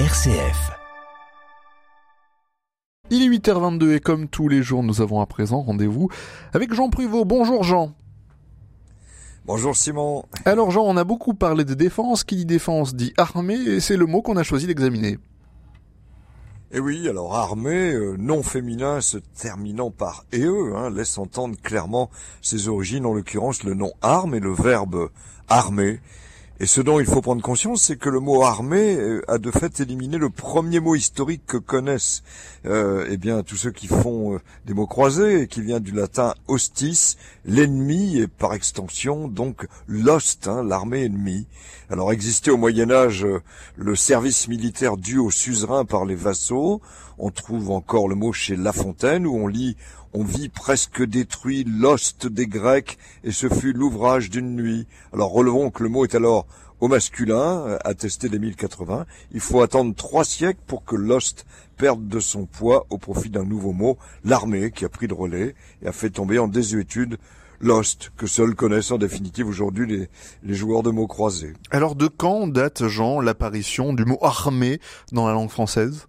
RCF. Il est 8h22 et comme tous les jours, nous avons à présent rendez-vous avec Jean Pruvot. Bonjour Jean. Bonjour Simon. Alors Jean, on a beaucoup parlé de défense. Qui dit défense dit armée et c'est le mot qu'on a choisi d'examiner. Et eh oui, alors armée, euh, non féminin se terminant par EE, hein, laisse entendre clairement ses origines, en l'occurrence le nom arme et le verbe armé et ce dont il faut prendre conscience, c'est que le mot armée euh, a de fait éliminé le premier mot historique que connaissent euh, eh bien tous ceux qui font euh, des mots croisés qui vient du latin hostis, l'ennemi et par extension donc l'host, hein, l'armée ennemie. Alors existait au Moyen Âge le service militaire dû aux suzerains par les vassaux. On trouve encore le mot chez La Fontaine où on lit on vit presque détruit l'ost des Grecs, et ce fut l'ouvrage d'une nuit. Alors relevons que le mot est alors au masculin, euh, attesté des 1080. Il faut attendre trois siècles pour que l'ost perde de son poids au profit d'un nouveau mot, l'armée, qui a pris le relais et a fait tomber en désuétude Lost, que seuls connaissent en définitive aujourd'hui les, les, joueurs de mots croisés. Alors de quand date, Jean, l'apparition du mot armée dans la langue française?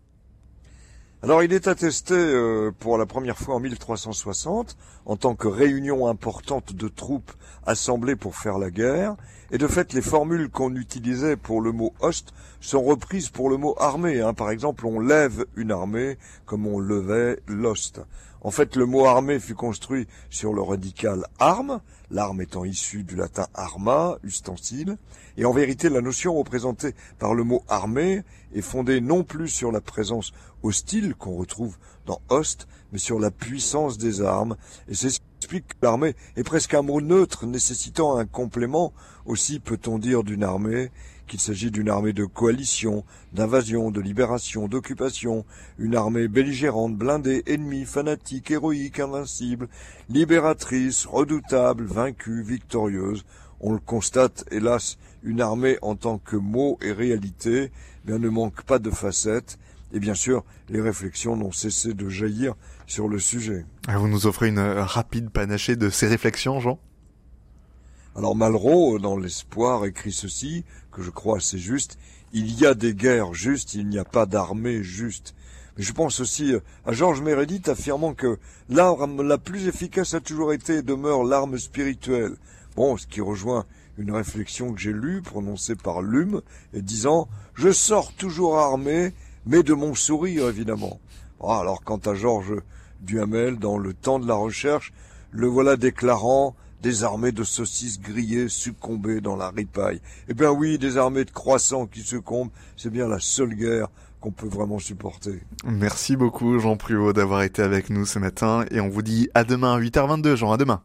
Alors il est attesté euh, pour la première fois en 1360 en tant que réunion importante de troupes assemblées pour faire la guerre, et de fait les formules qu'on utilisait pour le mot host sont reprises pour le mot armée. Hein. Par exemple, on lève une armée comme on levait l'ost. En fait, le mot armée fut construit sur le radical arme, l'arme étant issue du latin arma, ustensile, et en vérité la notion représentée par le mot armée est fondée non plus sur la présence hostile qu'on retrouve dans host, mais sur la puissance des armes, et c'est ce qui explique que l'armée est presque un mot neutre nécessitant un complément, aussi peut-on dire d'une armée qu'il s'agit d'une armée de coalition, d'invasion, de libération, d'occupation, une armée belligérante, blindée, ennemie, fanatique, héroïque, invincible, libératrice, redoutable, vaincue, victorieuse. On le constate, hélas, une armée en tant que mot et réalité, bien ne manque pas de facettes, et bien sûr, les réflexions n'ont cessé de jaillir sur le sujet. Ah, vous nous offrez une euh, rapide panachée de ces réflexions, Jean? Alors Malraux, dans l'espoir, écrit ceci, que je crois assez juste, il y a des guerres justes, il n'y a pas d'armée juste. Mais je pense aussi euh, à Georges Meredith affirmant que l'arme la plus efficace a toujours été et demeure l'arme spirituelle. Bon, ce qui rejoint une réflexion que j'ai lue, prononcée par Lume, et disant « Je sors toujours armé, mais de mon sourire, évidemment. Ah, alors quant à Georges Duhamel, dans Le temps de la recherche, le voilà déclarant des armées de saucisses grillées succombées dans la ripaille. Eh bien oui, des armées de croissants qui succombent, c'est bien la seule guerre qu'on peut vraiment supporter. Merci beaucoup Jean Pruvot d'avoir été avec nous ce matin et on vous dit à demain 8h22 Jean, à demain.